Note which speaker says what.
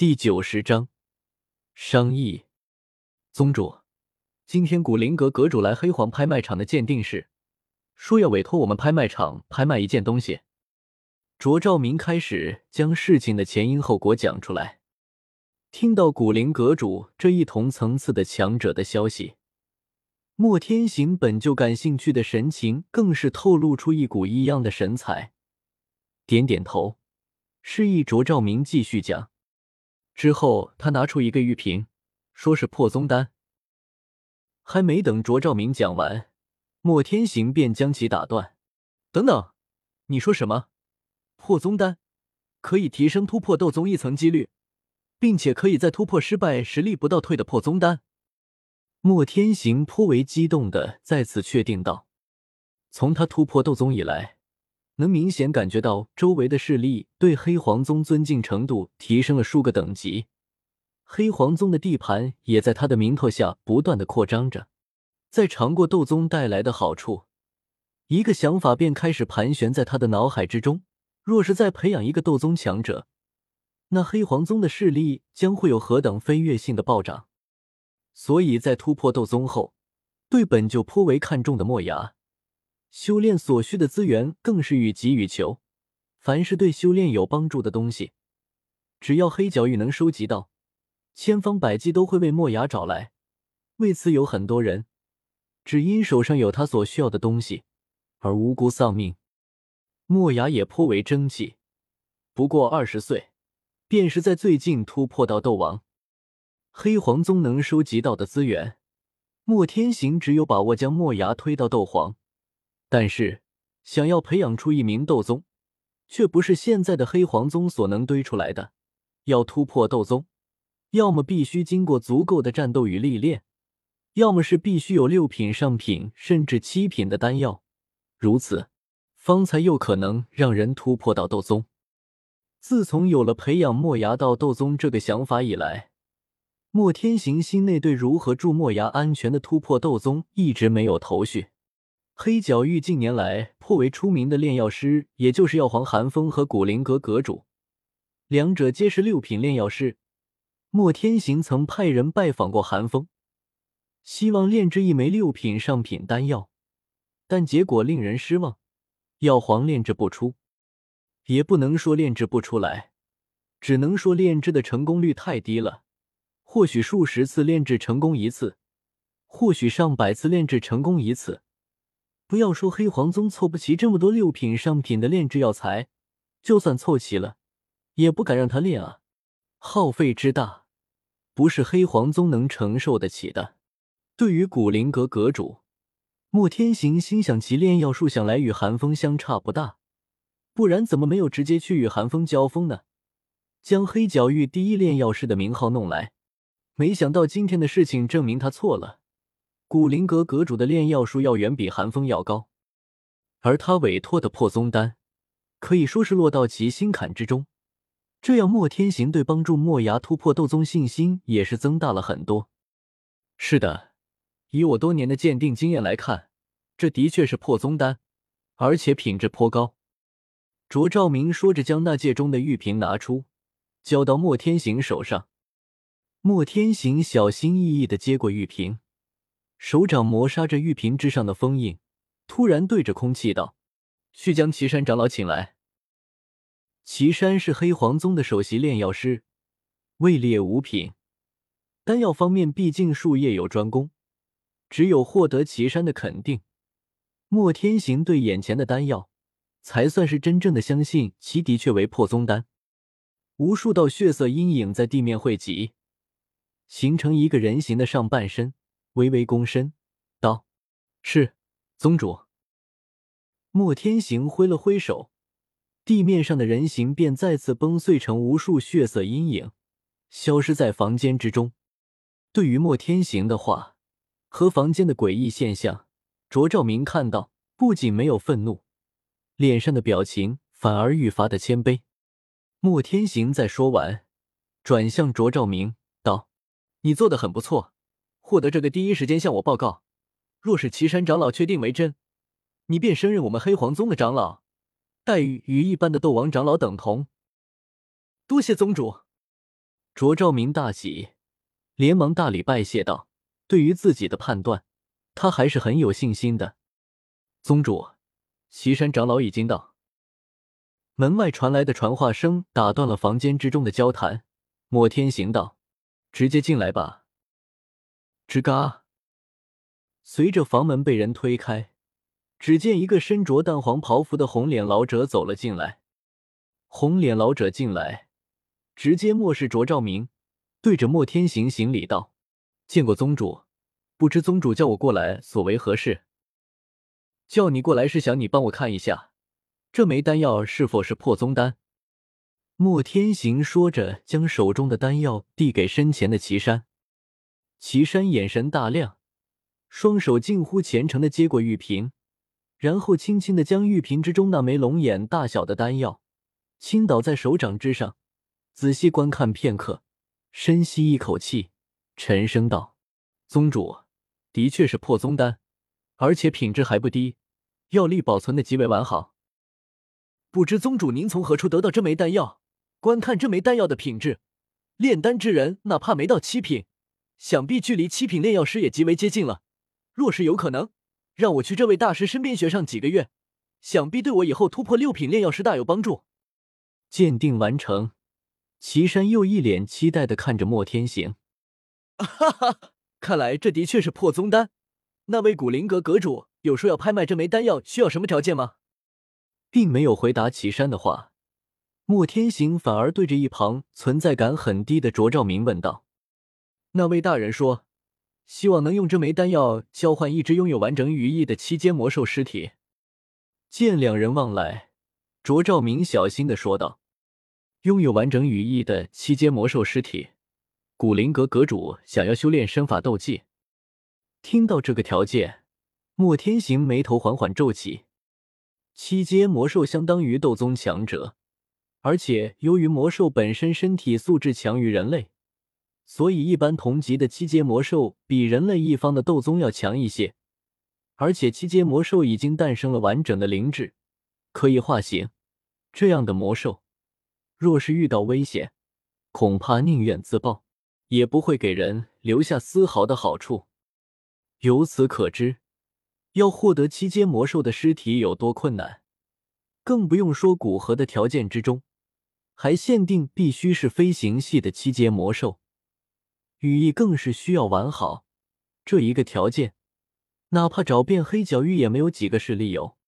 Speaker 1: 第九十章商议。宗主，今天古灵阁阁主来黑黄拍卖场的鉴定室，说要委托我们拍卖场拍卖一件东西。卓兆明开始将事情的前因后果讲出来。听到古灵阁主这一同层次的强者的消息，莫天行本就感兴趣的神情更是透露出一股异样的神采，点点头，示意卓兆明继续讲。之后，他拿出一个玉瓶，说是破宗丹。还没等卓兆明讲完，莫天行便将其打断：“等等，你说什么？破宗丹可以提升突破斗宗一层几率，并且可以在突破失败时力不倒退的破宗丹？”莫天行颇为激动的再次确定道：“从他突破斗宗以来。”能明显感觉到周围的势力对黑皇宗尊敬程度提升了数个等级，黑皇宗的地盘也在他的名头下不断的扩张着。在尝过斗宗带来的好处，一个想法便开始盘旋在他的脑海之中：若是再培养一个斗宗强者，那黑皇宗的势力将会有何等飞跃性的暴涨。所以在突破斗宗后，对本就颇为看重的墨牙。修炼所需的资源更是予给予求，凡是对修炼有帮助的东西，只要黑角域能收集到，千方百计都会为墨牙找来。为此，有很多人只因手上有他所需要的东西而无辜丧命。墨牙也颇为争气，不过二十岁，便是在最近突破到斗王。黑皇宗能收集到的资源，莫天行只有把握将墨牙推到斗皇。但是，想要培养出一名斗宗，却不是现在的黑皇宗所能堆出来的。要突破斗宗，要么必须经过足够的战斗与历练，要么是必须有六品上品甚至七品的丹药，如此，方才有可能让人突破到斗宗。自从有了培养墨牙到斗宗这个想法以来，莫天行心内对如何助墨牙安全的突破斗宗一直没有头绪。黑角域近年来颇为出名的炼药师，也就是药皇寒风和古灵阁阁主，两者皆是六品炼药师。莫天行曾派人拜访过寒风，希望炼制一枚六品上品丹药，但结果令人失望，药皇炼制不出。也不能说炼制不出来，只能说炼制的成功率太低了。或许数十次炼制成功一次，或许上百次炼制成功一次。不要说黑皇宗凑不齐这么多六品上品的炼制药材，就算凑齐了，也不敢让他炼啊！耗费之大，不是黑皇宗能承受得起的。对于古灵阁阁主莫天行，心想其炼药术想来与寒风相差不大，不然怎么没有直接去与寒风交锋呢？将黑角域第一炼药师的名号弄来，没想到今天的事情证明他错了。古灵阁阁主的炼药术要远比寒风要高，而他委托的破宗丹可以说是落到其心坎之中。这样，莫天行对帮助墨牙突破斗宗信心也是增大了很多。是的，以我多年的鉴定经验来看，这的确是破宗丹，而且品质颇高。卓兆明说着，将那戒中的玉瓶拿出，交到莫天行手上。莫天行小心翼翼的接过玉瓶。手掌磨砂着玉瓶之上的封印，突然对着空气道：“去将岐山长老请来。”岐山是黑黄宗的首席炼药师，位列五品。丹药方面，毕竟术业有专攻，只有获得岐山的肯定，莫天行对眼前的丹药才算是真正的相信其的确为破宗丹。无数道血色阴影在地面汇集，形成一个人形的上半身。微微躬身，道：“是宗主。”莫天行挥了挥手，地面上的人形便再次崩碎成无数血色阴影，消失在房间之中。对于莫天行的话和房间的诡异现象，卓兆明看到，不仅没有愤怒，脸上的表情反而愈发的谦卑。莫天行在说完，转向卓兆明道：“你做的很不错。”获得这个第一时间向我报告。若是岐山长老确定为真，你便升任我们黑皇宗的长老，待遇与一般的斗王长老等同。多谢宗主。卓兆明大喜，连忙大礼拜谢道：“对于自己的判断，他还是很有信心的。”宗主，岐山长老已经到。门外传来的传话声打断了房间之中的交谈。莫天行道：“直接进来吧。”吱嘎，随着房门被人推开，只见一个身着淡黄袍服的红脸老者走了进来。红脸老者进来，直接漠视卓照明，对着莫天行行礼道：“见过宗主，不知宗主叫我过来所为何事？”叫你过来是想你帮我看一下，这枚丹药是否是破宗丹。莫天行说着，将手中的丹药递给身前的岐山。岐山眼神大亮，双手近乎虔诚的接过玉瓶，然后轻轻的将玉瓶之中那枚龙眼大小的丹药倾倒在手掌之上，仔细观看片刻，深吸一口气，沉声道：“宗主，的确是破宗丹，而且品质还不低，药力保存的极为完好。不知宗主您从何处得到这枚丹药？观看这枚丹药的品质，炼丹之人哪怕没到七品。”想必距离七品炼药师也极为接近了。若是有可能，让我去这位大师身边学上几个月，想必对我以后突破六品炼药师大有帮助。鉴定完成，岐山又一脸期待的看着莫天行。哈哈，看来这的确是破宗丹。那位古灵阁阁主有说要拍卖这枚丹药需要什么条件吗？并没有回答岐山的话，莫天行反而对着一旁存在感很低的卓兆明问道。那位大人说：“希望能用这枚丹药交换一只拥有完整羽翼的七阶魔兽尸体。”见两人望来，卓兆明小心的说道：“拥有完整羽翼的七阶魔兽尸体，古灵阁阁主想要修炼身法斗技。”听到这个条件，莫天行眉头缓缓皱起。七阶魔兽相当于斗宗强者，而且由于魔兽本身身体素质强于人类。所以，一般同级的七阶魔兽比人类一方的斗宗要强一些，而且七阶魔兽已经诞生了完整的灵智，可以化形。这样的魔兽，若是遇到危险，恐怕宁愿自爆，也不会给人留下丝毫的好处。由此可知，要获得七阶魔兽的尸体有多困难，更不用说古河的条件之中，还限定必须是飞行系的七阶魔兽。羽翼更是需要完好，这一个条件，哪怕找遍黑角域也没有几个是理由。